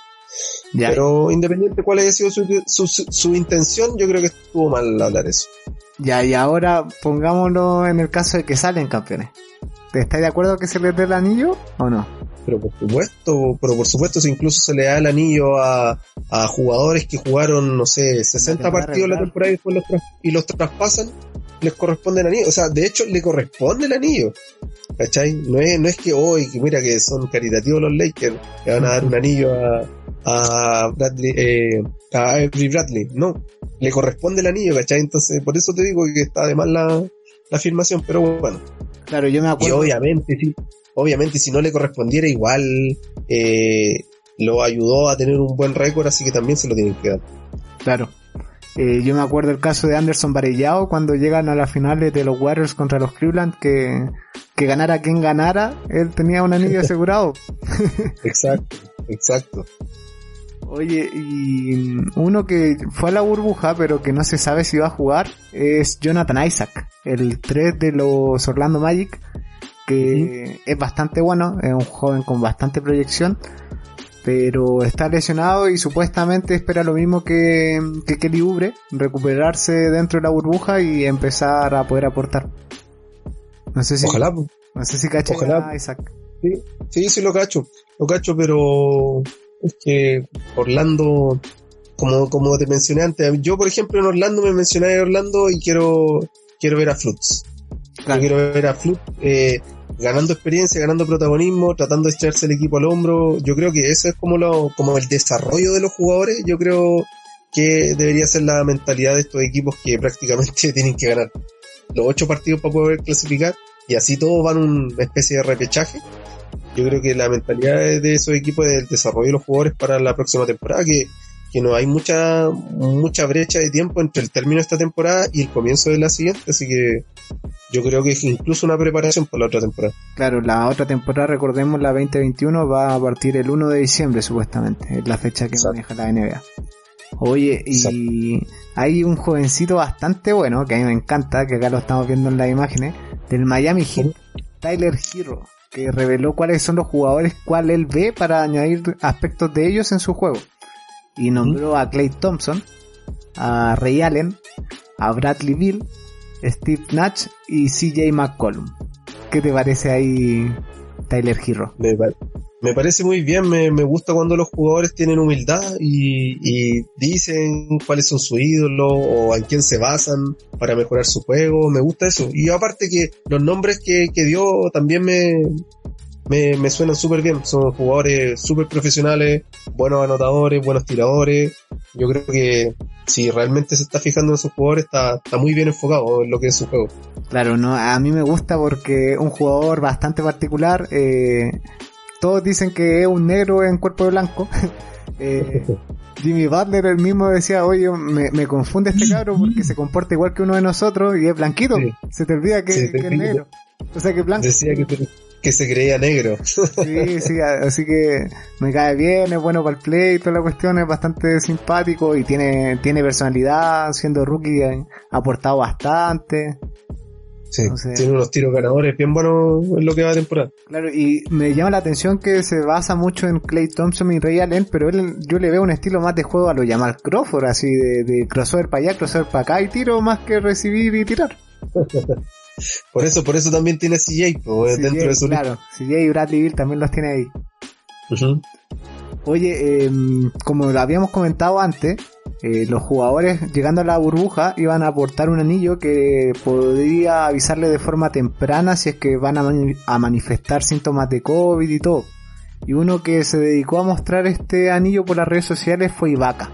Ya, Pero independiente cuál haya sido su, su, su- su intención, yo creo que estuvo mal hablar eso. ya, y ahora pongámoslo en el caso de que salen campeones. ¿Estáis de acuerdo que se les dé el anillo o no? Pero por supuesto, pero por supuesto si incluso se le da el anillo a, a jugadores que jugaron, no sé, 60 temporada partidos la temporada y los y los traspasan, les corresponde el anillo. O sea, de hecho, le corresponde el anillo. ¿Cachai? No es, no es que hoy, que mira que son caritativos los Lakers, que van a dar un anillo a, a Bradley, eh, a Avery Bradley. No, le corresponde el anillo, ¿cachai? Entonces, por eso te digo que está de mal la, la afirmación, pero bueno. Claro, yo me Y acuerdo. obviamente, sí, obviamente si no le correspondiera igual, eh, lo ayudó a tener un buen récord, así que también se lo tienen que dar. Claro. Eh, yo me acuerdo el caso de Anderson Varellao cuando llegan a las finales de los Warriors contra los Cleveland que, que ganara quien ganara, él tenía un anillo asegurado. [LAUGHS] Exacto, exacto. Oye, y uno que fue a la burbuja pero que no se sabe si va a jugar es Jonathan Isaac, el 3 de los Orlando Magic, que es bastante bueno, es un joven con bastante proyección, pero está lesionado y supuestamente espera lo mismo que, que Kelly Oubre, recuperarse dentro de la burbuja y empezar a poder aportar. No sé si, Ojalá, pues. no sé si caché ojalá. a Isaac. sí, sí, sí lo cacho, lo cacho, pero es que Orlando, como, como te mencioné antes, yo por ejemplo en Orlando me mencioné de Orlando y quiero, quiero ver a. Claro. Yo quiero ver a Flux eh, ganando experiencia, ganando protagonismo, tratando de echarse el equipo al hombro. Yo creo que eso es como lo, como el desarrollo de los jugadores. Yo creo que debería ser la mentalidad de estos equipos que [LAUGHS] prácticamente tienen que ganar los ocho partidos para poder clasificar y así todos van una especie de repechaje. Yo creo que la mentalidad de esos equipos es el desarrollo de los jugadores para la próxima temporada, que, que no hay mucha, mucha brecha de tiempo entre el término de esta temporada y el comienzo de la siguiente, así que yo creo que es incluso una preparación para la otra temporada. Claro, la otra temporada, recordemos, la 2021 va a partir el 1 de diciembre supuestamente, es la fecha que Exacto. maneja la NBA. Oye, y hay un jovencito bastante bueno, que a mí me encanta, que acá lo estamos viendo en las imágenes, del Miami Heat, Tyler Hero, que reveló cuáles son los jugadores, cuál él ve para añadir aspectos de ellos en su juego. Y nombró a Clay Thompson, a Ray Allen, a Bradley Bill, Steve Nash y CJ McCollum. ¿Qué te parece ahí, Tyler Hero? Me, me parece muy bien, me, me gusta cuando los jugadores tienen humildad y, y dicen cuáles son sus ídolos o en quién se basan para mejorar su juego, me gusta eso. Y aparte que los nombres que, que dio también me, me, me suenan súper bien, son jugadores súper profesionales, buenos anotadores, buenos tiradores. Yo creo que si realmente se está fijando en sus jugadores, está, está muy bien enfocado en lo que es su juego. Claro, no, a mí me gusta porque es un jugador bastante particular. eh, todos dicen que es un negro en cuerpo de blanco. [LAUGHS] Eh, Jimmy Butler el mismo decía, oye, me, me confunde este cabro porque se comporta igual que uno de nosotros y es blanquito. Sí. Se te olvida que, Sí, te que es negro. O sea que blanco. Decía que, que se creía negro. Sí, sí, así que me cae bien, es bueno para el play, y toda la cuestión es bastante simpático y tiene, tiene personalidad, siendo rookie ha aportado bastante. Sí, Entonces- tiene unos tiros ganadores bien buenos en lo que va de temporada. Claro, y me llama la atención que se basa mucho en Clay Thompson y Ray Allen, pero él, yo le veo un estilo más de juego a lo Jamal Crawford, así de, de crossover para allá, crossover para acá y tiro más que recibir y tirar. [LAUGHS] Por eso, por eso también tiene CJ, pues, CJ, dentro de su claro, CJ y Bradley Bill también los tiene ahí. Oye, eh, como lo habíamos comentado antes, eh, los jugadores llegando a la burbuja iban a aportar un anillo que podría avisarle de forma temprana si es que van a, mani- a manifestar síntomas de COVID y todo. Y uno que se dedicó a mostrar este anillo por las redes sociales fue Ibaka.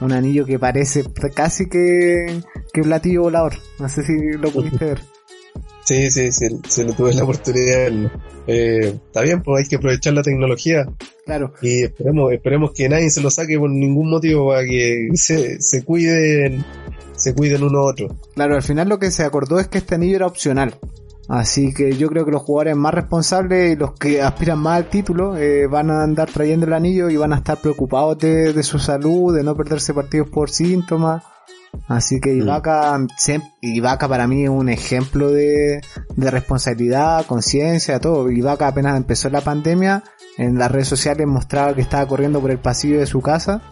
Un anillo que parece casi que, que platillo volador. No sé si lo pudiste [LAUGHS] ver. Sí, sí, sí, se lo tuve la oportunidad. Eh, está bien, pues hay que aprovechar la tecnología Claro, y esperemos, esperemos que nadie se lo saque por ningún motivo para que se, se cuiden, se cuiden uno a otro. Claro, al final lo que se acordó es que este anillo era opcional. Así que yo creo que los jugadores más responsables y los que aspiran más al título eh, van a andar trayendo el anillo y van a estar preocupados de, de su salud, de no perderse partidos por síntomas. Así que Ibaka, siem- Ibaka para mí es un ejemplo de, de responsabilidad, conciencia, todo. Ibaka apenas empezó la pandemia, en las redes sociales mostraba que estaba corriendo por el pasillo de su casa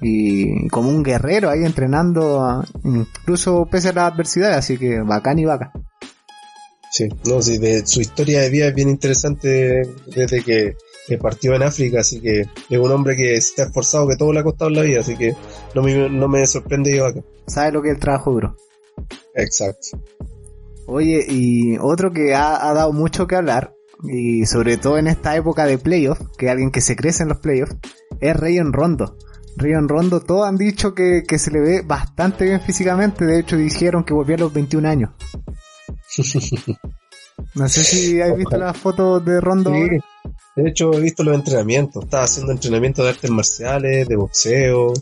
y como un guerrero ahí entrenando, incluso pese a las adversidades, así que bacán vaca. Sí, no, sí, de su historia de vida es bien interesante desde que, que partió en África, así que es un hombre que se ha esforzado, que todo le ha costado en la vida, así que no me, no me sorprende Ibaka. Sabe lo que es el trabajo duro. Exacto. Oye, y otro que ha, ha dado mucho que hablar, y sobre todo en esta época de playoffs, que alguien que se crece en los playoffs, es Rayon Rondo. Rayon Rondo, todos han dicho que, que se le ve bastante bien físicamente, de hecho dijeron que volvió a los 21 años. [LAUGHS] No sé si has visto las fotos de Rondo. Sí, ahora. De hecho he visto los entrenamientos, estaba haciendo entrenamientos de artes marciales, de boxeo,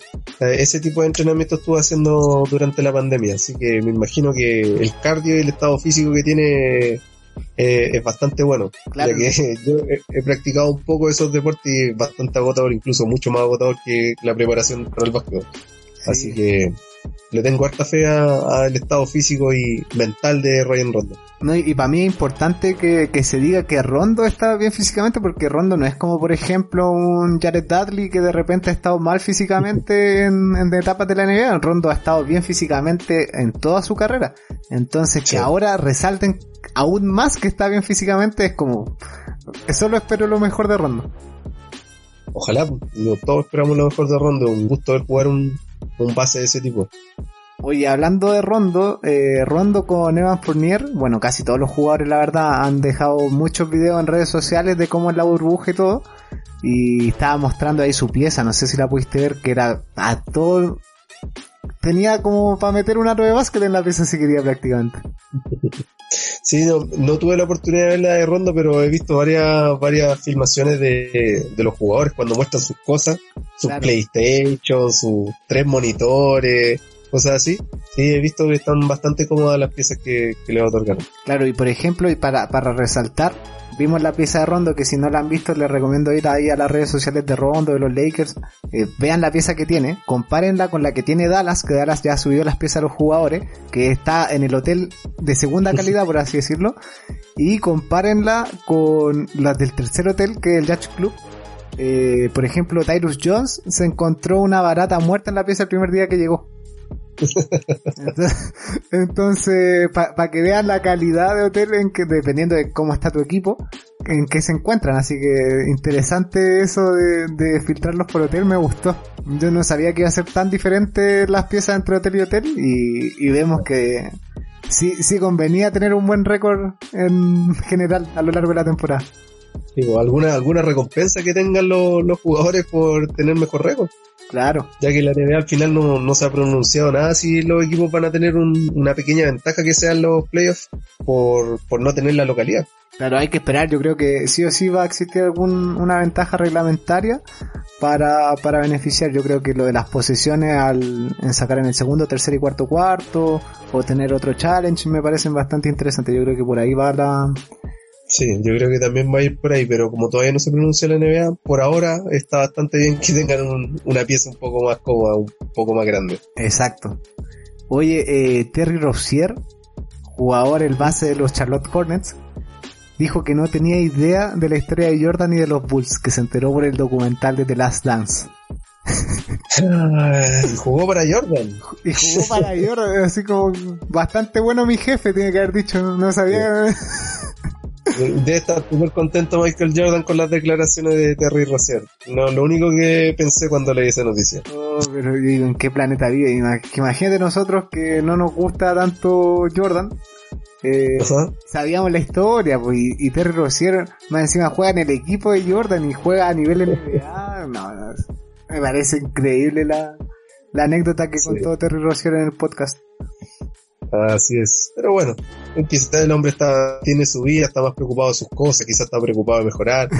ese tipo de entrenamiento estuvo haciendo durante la pandemia, así que me imagino que el cardio y el estado físico que tiene eh, es bastante bueno, Claro. ya que [LAUGHS] yo he, he practicado un poco esos deportes y es bastante agotador, incluso mucho más agotador que la preparación para el básquetbol. Así que le tengo harta fe al estado físico y mental de Ryan Rondo. No, y, para mí es importante que, que se diga que Rondo está bien físicamente porque Rondo no es como por ejemplo un Jared Dudley que de repente ha estado mal físicamente [LAUGHS] en, en etapas de la NBA. Rondo ha estado bien físicamente en toda su carrera. Entonces Sí. que ahora resalten aún más que está bien físicamente es como... Solo espero lo mejor de Rondo. Ojalá, no, todos esperamos lo mejor de Rondo, un gusto ver jugar un, un base de ese tipo. Oye, hablando de Rondo, eh, Rondo con Evan Fournier, bueno, casi todos los jugadores, la verdad, han dejado muchos videos en redes sociales de cómo es la burbuja y todo. Y estaba mostrando ahí su pieza, no sé si la pudiste ver, que era a todo. Tenía como para meter un aro de básquet en la pieza si quería prácticamente. [LAUGHS] Sí, no, no tuve la oportunidad de ver la de Rondo, pero he visto varias, varias filmaciones de, de los jugadores cuando muestran sus cosas, sus Claro. PlayStation, sus tres monitores, cosas así. Sí, he visto que están bastante cómodas las piezas que, que le otorgaron. Claro, y por ejemplo, y para, para resaltar, vimos la pieza de Rondo, que si no la han visto les recomiendo ir ahí a las redes sociales de Rondo, de los Lakers, eh, vean la pieza que tiene, compárenla con la que tiene Dallas, que Dallas ya subió las piezas a los jugadores, que está en el hotel de segunda calidad, por así decirlo, y compárenla con las del tercer hotel, que es el Yacht Club. Eh, por ejemplo, Tyrus Jones se encontró una barata muerta en la pieza el primer día que llegó. [LAUGHS] Entonces, para que vean la calidad de hotel en que dependiendo de cómo está tu equipo, en que se encuentran. Así que interesante eso de, de filtrarlos por hotel, me gustó. Yo no sabía que iba a ser tan diferente las piezas entre hotel y hotel y, y vemos que sí, sí convenía tener un buen récord en general a lo largo de la temporada. Digo, alguna, alguna recompensa que tengan los, los jugadores por tener mejor récord. Claro. Ya que la NBA al final no, no se ha pronunciado nada si los equipos van a tener un- una pequeña ventaja que sean los playoffs por, por no tener la localidad. Claro, hay que esperar. Yo creo que sí o sí va a existir algún, una ventaja reglamentaria para, para beneficiar. Yo creo que lo de las posesiones al en sacar en el segundo, tercer y cuarto cuarto o tener otro challenge me parecen bastante interesantes. Yo creo que por ahí va la... Sí, yo creo que también va a ir por ahí, pero como todavía no se pronuncia la NBA, por ahora está bastante bien que tengan un- una pieza un poco más cómoda, un poco más grande. Exacto. Oye, eh, Terry Rozier, jugador el base de los Charlotte Hornets, dijo que no tenía idea de la historia de Jordan y de los Bulls, que se enteró por el documental de The Last Dance. Y jugó para Jordan. Y jugó para Jordan, así como bastante bueno mi jefe, tiene que haber dicho, no sabía. Debe estar súper contento Michael Jordan con las declaraciones de Terry Rozier. No, lo único que pensé cuando leí esa noticia. Oh, pero digo, ¿en qué planeta vive? Imagínate nosotros que no nos gusta tanto Jordan. Eh, sabíamos la historia, pues, y, y Terry Rozier más encima juega en el equipo de Jordan y juega a nivel NBA. No, no, me parece increíble la, la anécdota que Sí. contó Terry Rozier en el podcast. Así es. Pero bueno, quizás el hombre está, tiene su vida, está más preocupado de sus cosas, quizás está preocupado de mejorar. [LAUGHS]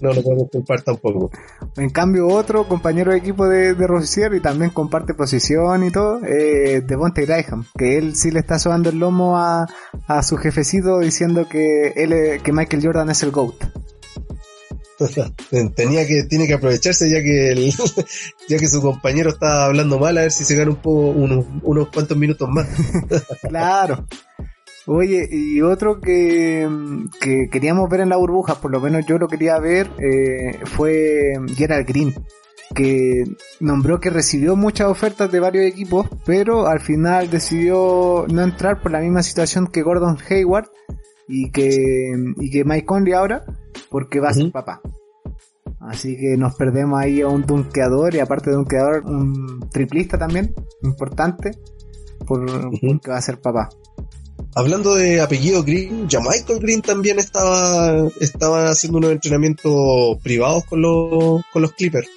No lo podemos culpar tampoco. En cambio, otro compañero de equipo de, de y también comparte posición y todo, eh, Devontae Graham, que él sí le está sobando el lomo a, a su jefecito diciendo que él, que Michael Jordan es el GOAT. [LAUGHS] Tenía que, tiene que aprovecharse ya que el, [LAUGHS] ya que su compañero está hablando mal, a ver si se gana un poco, unos, unos cuantos minutos más. [LAUGHS] Claro. Oye, y otro que, que queríamos ver en la burbuja, por lo menos yo lo quería ver, eh, fue Gerald Green, que nombró que recibió muchas ofertas de varios equipos, pero al final decidió no entrar por la misma situación que Gordon Hayward y que, y que Mike Conley ahora, porque va a ser papá. Así que nos perdemos ahí a un dunkeador y aparte de dunkeador, un triplista también, importante, por, porque va a ser papá. Hablando de apellido Green, ya Michael Green también estaba, estaba haciendo unos entrenamientos privados con los, con los Clippers.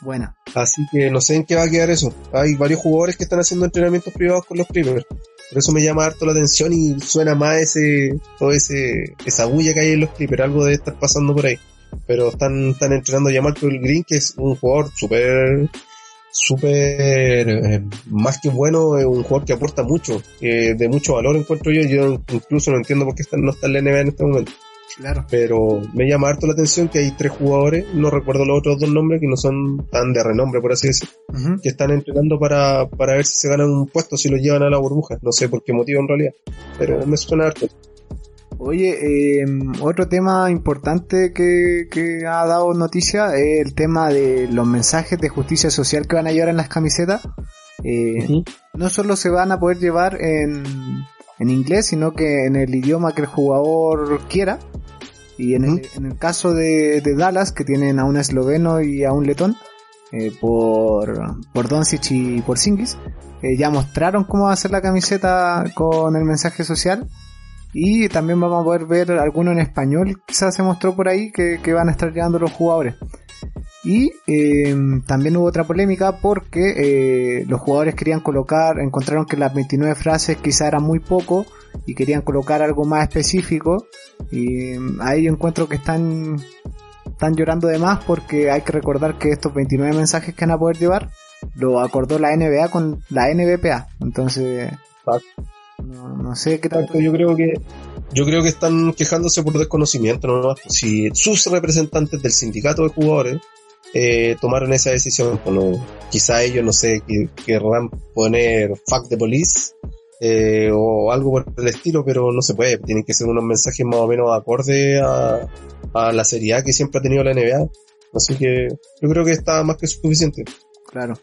Buena. Así que no sé en qué va a quedar eso. Hay varios jugadores que están haciendo entrenamientos privados con los Clippers. Por eso me llama harto la atención y suena más ese, todo ese, esa bulla que hay en los Clippers. Algo debe estar pasando por ahí. Pero están, están entrenando ya Michael Green, que es un jugador súper, súper, eh, más que bueno, es un jugador que aporta mucho, eh, de mucho valor encuentro yo. Yo incluso no entiendo por qué no está en la NBA en este momento Claro. pero me llama harto la atención que hay tres jugadores, no recuerdo los otros dos nombres, que no son tan de renombre, por así decirlo, que están entrenando para, para ver si se ganan un puesto, si los llevan a la burbuja. No sé por qué motivo en realidad, pero me suena harto. Oye, eh, otro tema importante que, que ha dado noticia es el tema de los mensajes de justicia social que van a llevar en las camisetas. Eh, no solo se van a poder llevar en, en inglés, sino que en el idioma que el jugador quiera. Y en, el, Ujú. en el caso de, de Dallas, que tienen a un esloveno y a un letón, eh, por, por Doncic y por Singis, eh, ya mostraron cómo va a ser la camiseta con el mensaje social. Y también vamos a poder ver alguno en español, quizás se mostró por ahí, que, que van a estar llevando los jugadores. Y eh, también hubo otra polémica porque eh, los jugadores querían colocar, encontraron que las 29 frases quizá eran muy poco y querían colocar algo más específico. Y mm, ahí yo encuentro que están, están llorando de más porque hay que recordar que estos 29 mensajes que van a poder llevar lo acordó la NBA con la NBPA. Entonces No, no sé qué. Exacto, yo creo que yo creo que están quejándose por desconocimiento ¿no? si sus representantes del sindicato de jugadores eh, tomaron esa decisión pues no, quizá ellos no sé que- querrán poner fuck the police eh, o algo por el estilo pero no se puede tienen que ser unos mensajes más o menos acorde a, a la seriedad que siempre ha tenido la NBA así que yo creo que está más que suficiente Claro.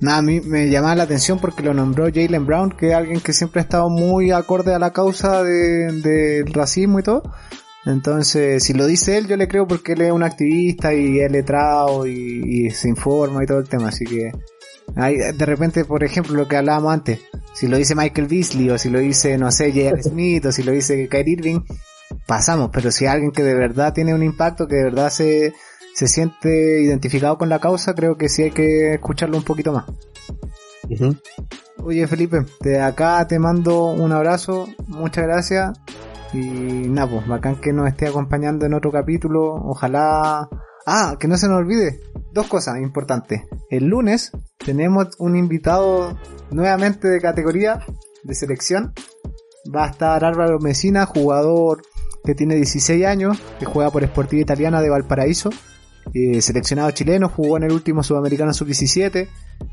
Nada, a mí me llamaba la atención porque lo nombró Jalen Brown, que es alguien que siempre ha estado muy acorde a la causa de- racismo y todo. Entonces, si lo dice él, yo le creo porque él es un activista y es letrado y, y se informa y todo el tema. Así que, hay, de repente, por ejemplo, lo que hablábamos antes, si lo dice Michael Beasley o si lo dice, no sé, J.R. [LAUGHS] Smith o si lo dice Kyrie Irving, pasamos. Pero si hay alguien que de verdad tiene un impacto, que de verdad se, se siente identificado con la causa, creo que sí hay que escucharlo un poquito más. Ujú. Oye Felipe, de acá te mando un abrazo, muchas gracias y nada, pues bacán que nos esté acompañando en otro capítulo, ojalá... Ah, que no se nos olvide, dos cosas importantes. El lunes tenemos un invitado nuevamente de categoría de selección. Va a estar Álvaro Mesina, jugador que tiene 16 años, que juega por Sportiva Italiana de Valparaíso. Eh, seleccionado chileno, jugó en el último Sudamericano Sub-17,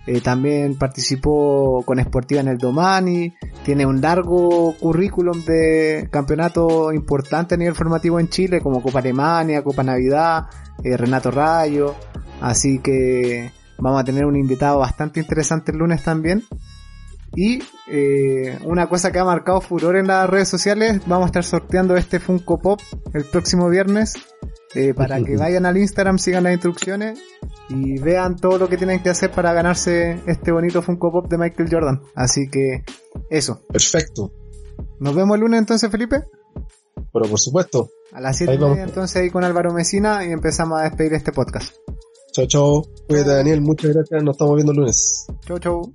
eh, también participó con Sportiva en el Domani, tiene un largo currículum de campeonato importante a nivel formativo en Chile, como Copa Alemania, Copa Navidad, eh, Renato Rayo, así que vamos a tener un invitado bastante interesante el lunes también. Y eh, una cosa que ha marcado furor en las redes sociales, vamos a estar sorteando este Funko Pop el próximo viernes. eh, para que vayan al Instagram, sigan las instrucciones y vean todo lo que tienen que hacer para ganarse este bonito Funko Pop de Michael Jordan. Así que eso. perfecto Nos vemos el lunes entonces, Felipe. pero por supuesto A las 7 Ahí y media, vamos. entonces ahí con Álvaro Mesina y empezamos a despedir este podcast. chao chao cuídate Daniel muchas gracias nos estamos viendo el lunes Chau, chau.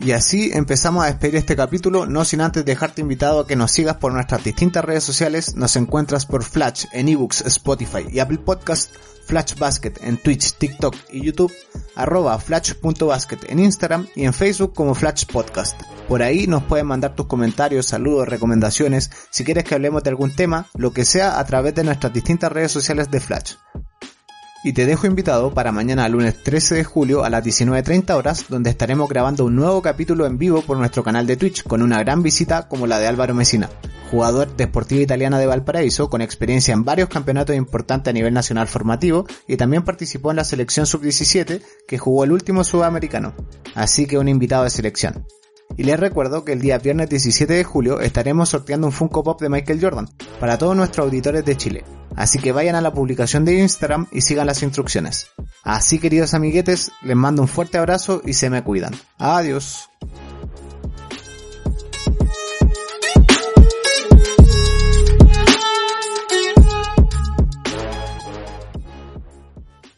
Y así empezamos a despedir este capítulo, no sin antes dejarte invitado a que nos sigas por nuestras distintas redes sociales. Nos encuentras por Flash en ebooks, Spotify y Apple Podcast, Flash Basket en Twitch, TikTok y YouTube, arroba flash.basket en Instagram y en Facebook como Flash Podcast. Por ahí nos pueden mandar tus comentarios, saludos, recomendaciones, si quieres que hablemos de algún tema, lo que sea a través de nuestras distintas redes sociales de Flash. Y te dejo invitado para mañana lunes 13 de julio a las 19.30 horas, donde estaremos grabando un nuevo capítulo en vivo por nuestro canal de Twitch con una gran visita como la de Álvaro Mesina, jugador de Sportiva Italiana de Valparaíso con experiencia en varios campeonatos importantes a nivel nacional formativo y también participó en la selección sub-17 que jugó el último sudamericano. Así que un invitado de selección. Y les recuerdo que el día viernes 17 de julio estaremos sorteando un Funko Pop de Michael Jordan para todos nuestros auditores de Chile. Así que vayan a la publicación de Instagram y sigan las instrucciones. Así queridos amiguetes, les mando un fuerte abrazo y se me cuidan. Adiós.